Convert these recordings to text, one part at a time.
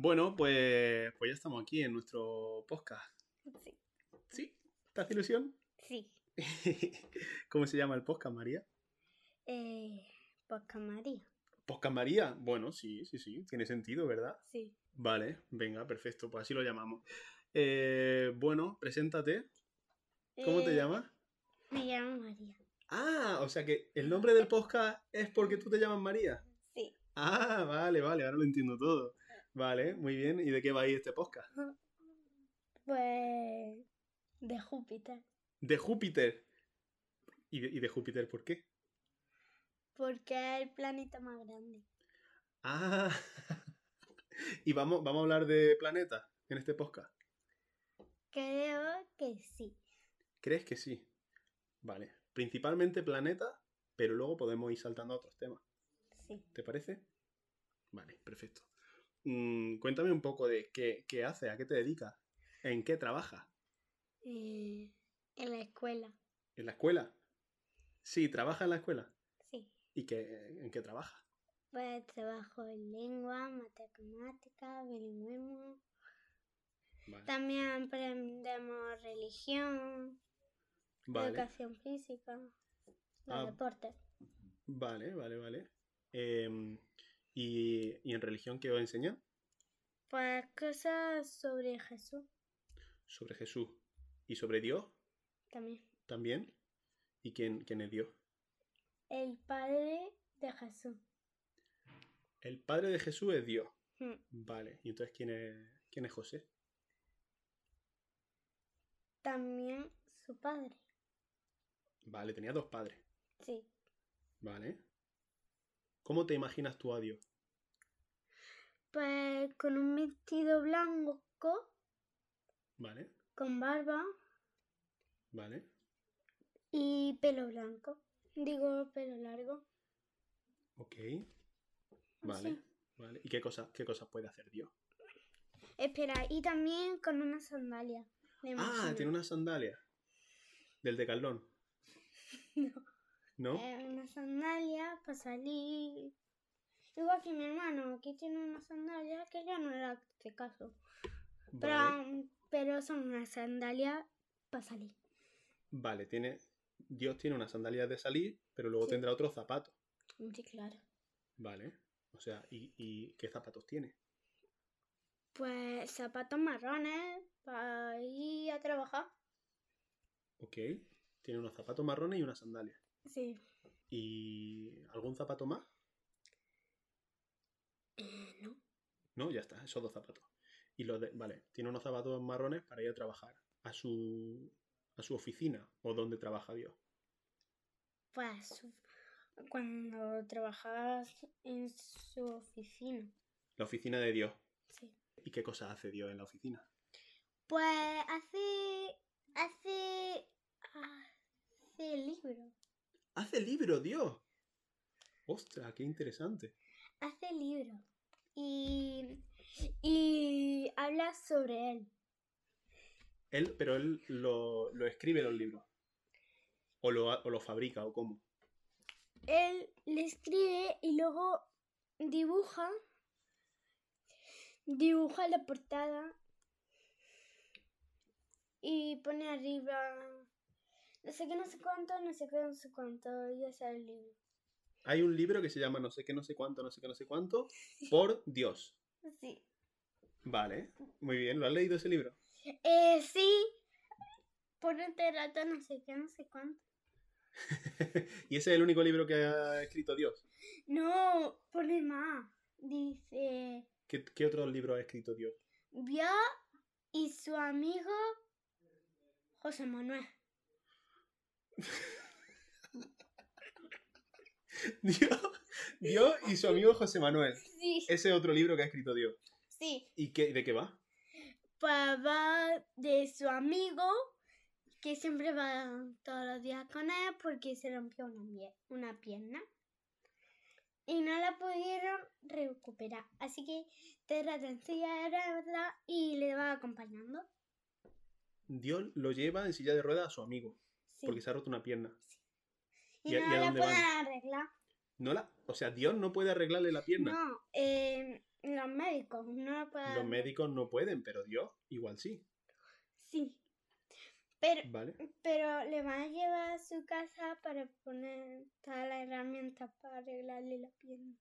Bueno, pues, pues ya estamos aquí en nuestro podcast. Sí. ¿Sí? ¿Te hace ilusión? Sí. ¿Cómo se llama el podcast, María? Eh, Posca María. ¿Podcast María? Bueno, sí, sí, sí. Tiene sentido, ¿verdad? Sí. Vale, venga, perfecto. Pues así lo llamamos. Eh, bueno, preséntate. ¿Cómo te Eh, llamas? Me llamo María. Ah, o sea que el nombre del podcast es porque tú te llamas María. Sí. Ah, vale, vale, ahora lo entiendo todo. Vale, muy bien. ¿Y de qué va a ir este podcast? Pues. De Júpiter. De Júpiter. ¿Y de, y de Júpiter por qué? Porque es el planeta más grande. Ah, y vamos, vamos a hablar de planetas en este podcast. Creo que sí. ¿Crees que sí? Vale. Principalmente planetas, pero luego podemos ir saltando a otros temas. Sí. ¿Te parece? Vale, perfecto. Mm, cuéntame un poco de qué, qué haces, a qué te dedicas, en qué trabajas. Eh, en la escuela. ¿En la escuela? Sí, trabajas en la escuela. Sí. ¿Y qué, en qué trabajas? Pues trabajo en lengua, matemática, bilingüismo. Vale. También aprendemos religión, Vale, educación física, los Ah. deportes. vale, vale, vale. Em, ¿y, ¿Y en religión qué os enseñan? Pues cosas sobre Jesús Sobre Jesús. ¿Y sobre Dios también. también? ¿Y quién, quién es Dios? El padre de Jesús. El padre de Jesús es Dios. Hmm. Vale, ¿y entonces quién es, quién es José? También su padre. Vale, tenía dos padres. Sí. Vale. ¿Cómo te imaginas tú a Dios? Pues con un vestido blanco, Vale, con barba vale. y pelo blanco. Digo, pelo largo. Ok. Vale, Sí. vale. ¿Y qué cosas, qué cosas puede hacer Dios? Espera, y también con una sandalia. me Ah, tiene una sandalia. Del decalón. No. ¿No? Eh, una sandalia para salir. Igual que mi hermano, que tiene una sandalia que ya no era este caso. Pero, Vale. pero son una sandalia para salir. Vale, tiene. Dios tiene una sandalia de salir, pero luego Sí. tendrá otros zapatos. Sí, claro. Vale. O sea, ¿y, y qué zapatos tiene? Pues zapatos marrones para ir a trabajar. Ok. Tiene unos zapatos marrones y una sandalia. Sí. ¿Y algún zapato más? Eh, no. No, ya está, esos dos zapatos. Y los de, vale, tiene unos zapatos marrones para ir a trabajar a su a su oficina o donde trabaja Dios. Pues cuando trabajabas en su oficina. La oficina de Dios. Sí. ¿Y qué cosas hace Dios en la oficina? Pues hace. hace. hace libro. ¡Hace libro, Dios! ¡Ostras, qué interesante! Hace libro. Y. y habla sobre él. Él, pero él lo, lo escribe los libros. O lo, o lo fabrica, o cómo. Él le escribe y luego dibuja. Dibuja la portada. Y pone arriba. No sé qué, no sé cuánto, no sé qué, no sé cuánto. Y es el libro. Hay un libro que se llama no sé qué, no sé cuánto, no sé qué, no sé cuánto, por Dios. Sí. Vale, muy bien, ¿lo has leído ese libro? Eh, sí. Por este rato, no sé qué, no sé cuánto. ¿Y ese es el único libro que ha escrito Dios? No, pone más. Dice. ¿Qué, qué otros libros ha escrito Dios? Vio y su amigo José Manuel. Dios, Dios y su amigo José Manuel. Sí. Ese otro libro que ha escrito Dios. Sí. ¿Y qué, de qué va? Va de su amigo que siempre va todos los días con él porque se rompió una, una pierna. Y no la pudieron recuperar. Así que te trata en silla de ruedas y le va acompañando. Dios lo lleva en silla de ruedas a su amigo, Sí. porque se ha roto una pierna. Y ¿y a- no y a la pueden van? arreglar. No la, o sea, Dios no puede arreglarle la pierna. No, eh, los médicos no lo pueden Los médicos no pueden, pero Dios igual sí. Sí. Pero, ¿Vale? pero le van a llevar a su casa para poner todas las herramientas para arreglarle la pierna.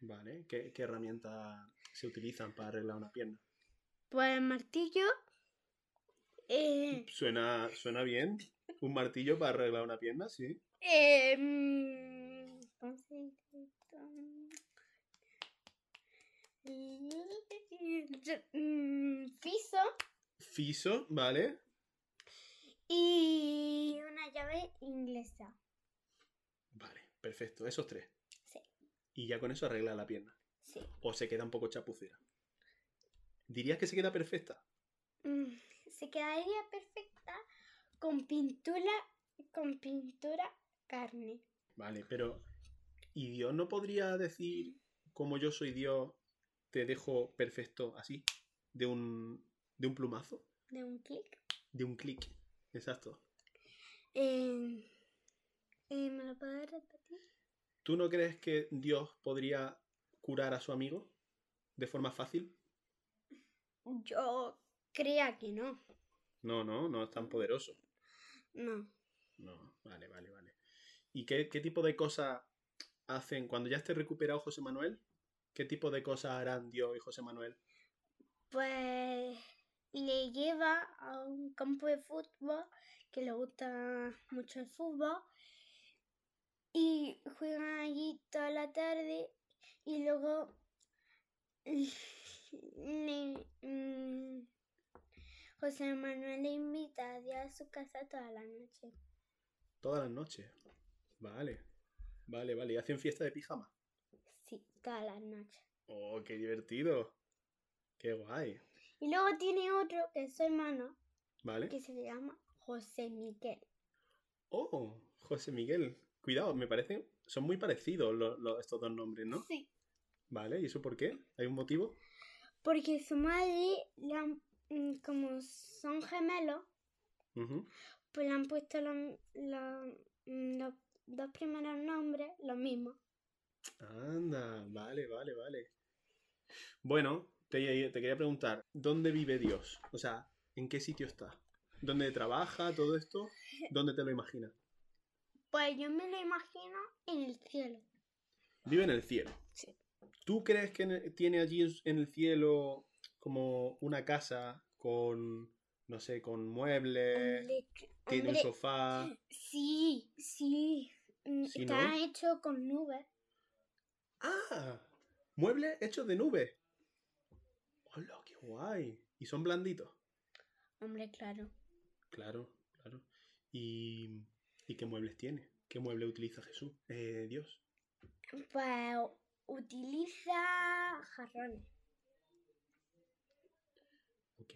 Vale. ¿Qué, qué herramientas se utilizan para arreglar una pierna? Pues el martillo. Eh, Suena, suena bien. Un martillo para arreglar una pierna, sí. eh, Fiso Fiso, ¿vale? y una llave inglesa. Vale, perfecto. Esos tres. Sí. Y ya con eso arregla la pierna. Sí. O se queda un poco chapucera. ¿Dirías que se queda perfecta? Mm, Se quedaría perfecta con pintura, con pintura carne. Vale, pero ¿y Dios no podría decir, como yo soy Dios, te dejo perfecto así? De un, de un plumazo, De un clic. de un clic. Exacto. Eh, eh, ¿Me lo puedes repetir? ¿Tú no crees que Dios podría curar a su amigo de forma fácil? Yo creía que no. No, no, no es tan poderoso. No. No, vale, vale, vale. ¿Y qué, qué tipo de cosas hacen cuando ya esté recuperado José Manuel? ¿Qué tipo de cosas harán Dios y José Manuel? Pues le lleva a un campo de fútbol que le gusta mucho el fútbol y juegan allí toda la tarde y luego le- mm, José Manuel le invita a Dios a su casa toda la noche. Todas las noches. Vale, vale, vale. ¿Y hacen fiesta de pijama? Sí, todas las noches. Oh, qué divertido. Qué guay. Y luego tiene otro que es su hermano Vale. que se llama José Miguel. Oh, José Miguel. Cuidado, me parecen. Son muy parecidos estos dos nombres, ¿no? Sí. Vale, ¿y eso por qué? ¿Hay un motivo? Porque su madre, le han- como son gemelos, pues le han puesto los, los- mm, los dos primeros nombres los mismos. Anda, vale, vale, vale. Bueno, te, te quería preguntar, ¿dónde vive Dios? O sea, ¿en qué sitio está? ¿Dónde trabaja todo esto? ¿Dónde te lo imaginas? Pues yo me lo imagino en el cielo. Vive en el cielo. Sí. ¿Tú crees que en- tiene allí en el cielo como una casa con, no sé, con muebles, Hombre, tiene un sofá? sí, sí. mm, ¿Sí, Está no? hecho con nubes. ¡Ah! Muebles hechos de nubes. ¡Hola, qué guay! ¿Y son blanditos? Hombre, claro. Claro, claro. ¿Y, ¿y qué muebles tiene? ¿Qué mueble utiliza Jesús? Eh, Dios. Pues utiliza jarrones. Ok,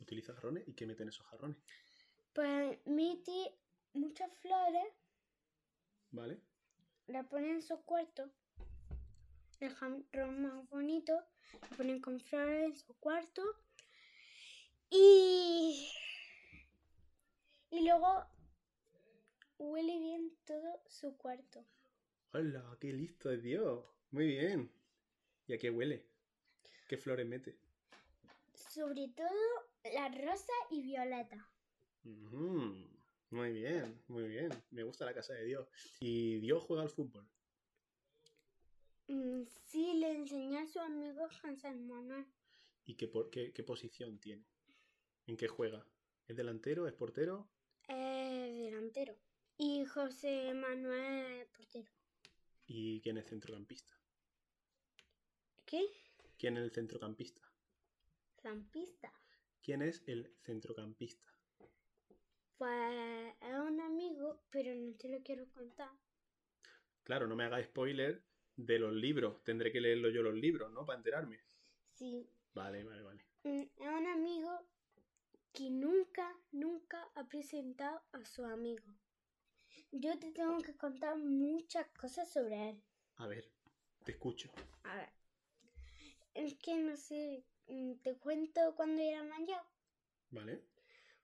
utiliza jarrones. ¿Y qué mete en esos jarrones? Pues mete muchas flores, ¿Vale? la pone en su cuarto. El jarrón más bonito, lo ponen con flores en su cuarto. Y. Y luego huele bien todo su cuarto. ¡Hola! ¡Qué listo es Dios! Muy bien. ¿Y a qué huele? ¿Qué flores mete? Sobre todo la rosa y violeta. Muy bien, muy bien. Me gusta la casa de Dios. ¿Y Dios juega al fútbol? Mm, Sí, le enseñó a su amigo José Manuel. ¿Y qué, por- qué, qué posición tiene? ¿En qué juega? ¿Es delantero? ¿Es portero? Es delantero. Y José Manuel es portero. ¿Y quién es centrocampista? ¿Qué? ¿Quién es el centrocampista? Zampista. ¿Quién es el centrocampista? Pues es un amigo, pero no te lo quiero contar. Claro, no me haga spoiler de los libros. Tendré que leerlo yo los libros, ¿no? Para enterarme. Sí. Vale, vale, vale. Es un amigo que nunca, nunca ha presentado a su amigo. Yo te tengo que contar muchas cosas sobre él. A ver, te escucho. A ver. Es que no sé, te cuento cuando era mayor. ¿Vale?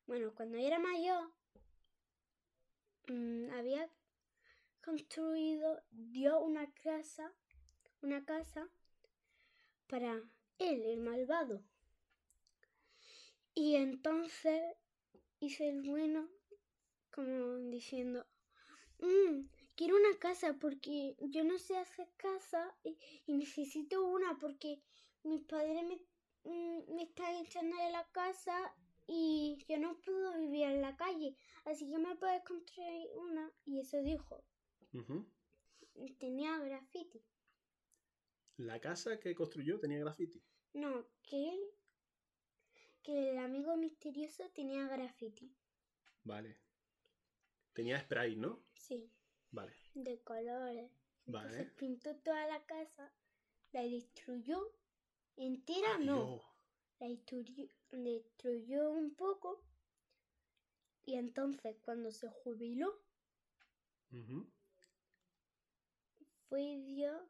Bueno, cuando era mayor, mm, había construido, dio una casa, una casa para él, el malvado. Y entonces hice el bueno como diciendo, "Mm, quiero una casa porque yo no sé hacer casa y, y necesito una porque mis padres me, mm, me están echando de la casa y yo no puedo vivir en la calle, así que me puedes construir una. Y eso dijo, tenía graffiti. La casa que construyó tenía graffiti. No, que él, que el amigo misterioso tenía graffiti. Vale. Tenía spray, ¿no? Sí, Vale. de colores. Entonces Vale. pintó toda la casa, la destruyó entera, no, la destruyó, destruyó un poco. Y entonces cuando se jubiló, Ujú. fue Dios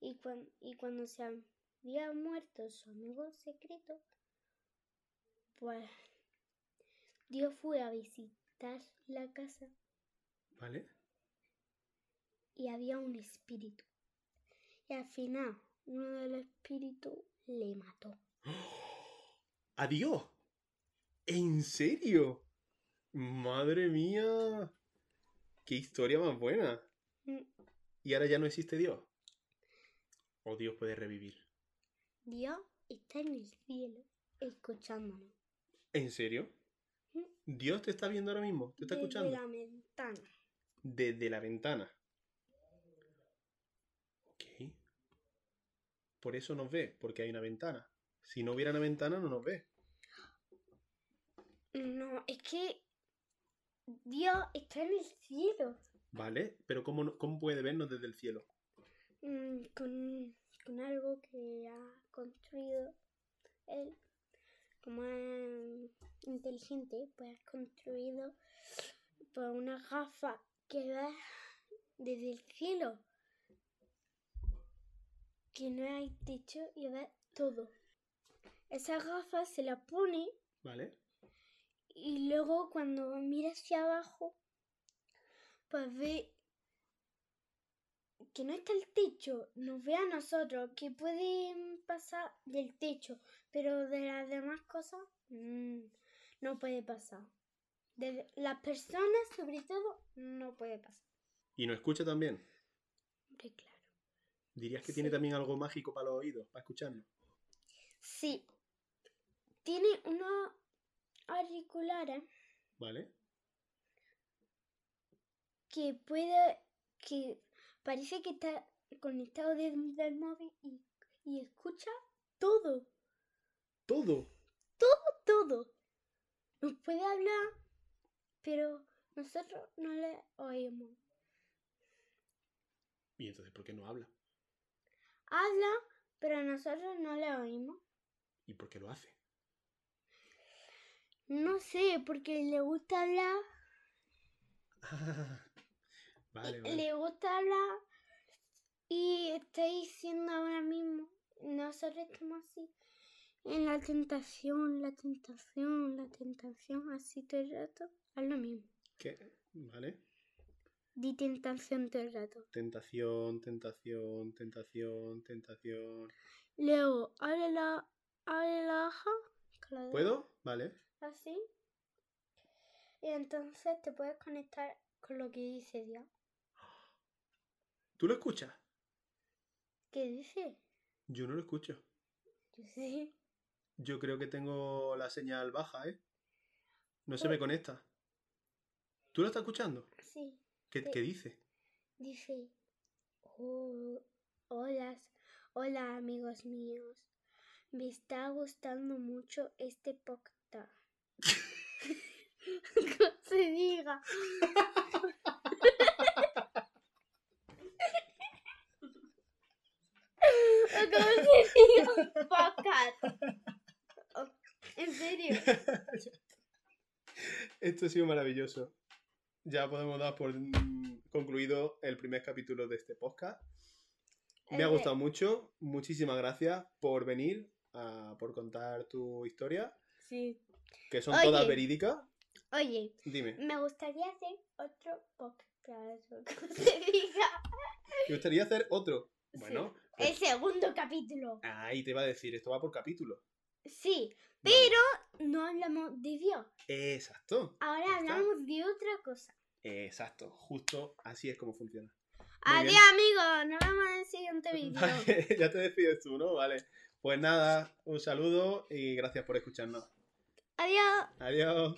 y, cuan- y cuando se había muerto su amigo secreto, pues Dios fue a visitar la casa Vale. y había un espíritu. Y al final uno de los espíritus le mató. ¡Adiós! ¿En serio? Madre mía. ¡Qué historia más buena! Mm, ¿Y ahora ya no existe Dios? ¿O Dios puede revivir? Dios está en el cielo escuchándonos. ¿En serio? Mm. ¿Dios te está viendo ahora mismo? ¿Te está desde escuchando? la ventana. Desde la ventana. Ok. Por eso nos ve, porque hay una ventana. Si no hubiera una ventana, no nos ve. No, es que Dios está en el cielo. ¿Vale? Pero ¿cómo, cómo puede vernos desde el cielo? mm, con, con algo que ha construido él. Como es inteligente, pues ha construido pues, una gafa que ve desde el cielo. Que no hay techo y ve todo. Esa gafa se la pone ¿Vale? y luego cuando mira hacia abajo, pues ve que no está el techo, nos ve a nosotros, que pueden pasar del techo, pero de las demás cosas mm, no puede pasar. De las personas, sobre todo, no puede pasar. ¿Y nos escucha también? Claro. ¿Dirías que tiene también algo mágico para los oídos, para escucharnos? Sí. Tiene unos auriculares ¿Vale? que puede, que parece que está conectado desde el móvil y, y escucha todo, ¡Todo! todo. Nos puede hablar, pero nosotros no le oímos. ¿Y entonces por qué no habla? Habla, pero nosotros no le oímos. ¿Y por qué lo hace? No sé, porque le gusta hablar, vale, vale. le gusta hablar y está diciendo ahora mismo, nosotros estamos así, en la tentación, la tentación, la tentación, así todo el rato, es lo mismo. ¿Qué? ¿Vale? Di tentación todo el rato. Tentación, tentación, tentación, tentación. Luego, abre la, abre la hoja. ¿Puedo? Vale. Así. Y entonces te puedes conectar con lo que dice Dios. ¿Tú lo escuchas? ¿Qué dice? Yo no lo escucho. Yo sí. Yo creo que tengo la señal baja, ¿eh? No se Pues- me conecta. ¿Tú lo estás escuchando? Sí. ¿Qué, qué dice? Dice, "Oh, hola, hola amigos míos, me está gustando mucho este podcast. ¿Cómo se diga? ¿O ¿Cómo se diga? Podcast. Oh, ¿En serio? Esto ha sido maravilloso. Ya podemos dar por concluido el primer capítulo de este podcast. Me ha Eh, gustado mucho. Muchísimas gracias por venir, a- por contar tu historia, Sí. que son Oye. todas verídicas. Oye, Dime, me gustaría hacer otro podcast. ¿te gustaría hacer otro? Bueno, El segundo capítulo. Ahí te iba a decir, esto va por capítulo. Sí, Vale. pero no hablamos de Dios. Exacto, Ahora hablamos de otra cosa. Exacto. Justo así es como funciona. Muy Adiós, amigos. Nos vemos en el siguiente vídeo. Vale, ya te despides tú, ¿no? Vale. Pues nada, un saludo y gracias por escucharnos. Adiós. Adiós.